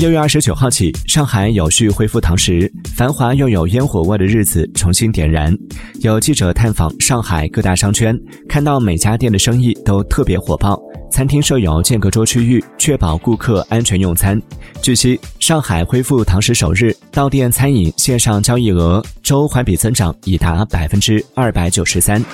六月二十九号起上海有序恢复堂食繁华又有烟火味的日子重新点燃有记者探访上海各大商圈看到每家店的生意都特别火爆餐厅设有间隔桌区域确保顾客安全用餐据悉上海恢复堂食首日到店餐饮线上交易额周环比增长已达百分之二百九十三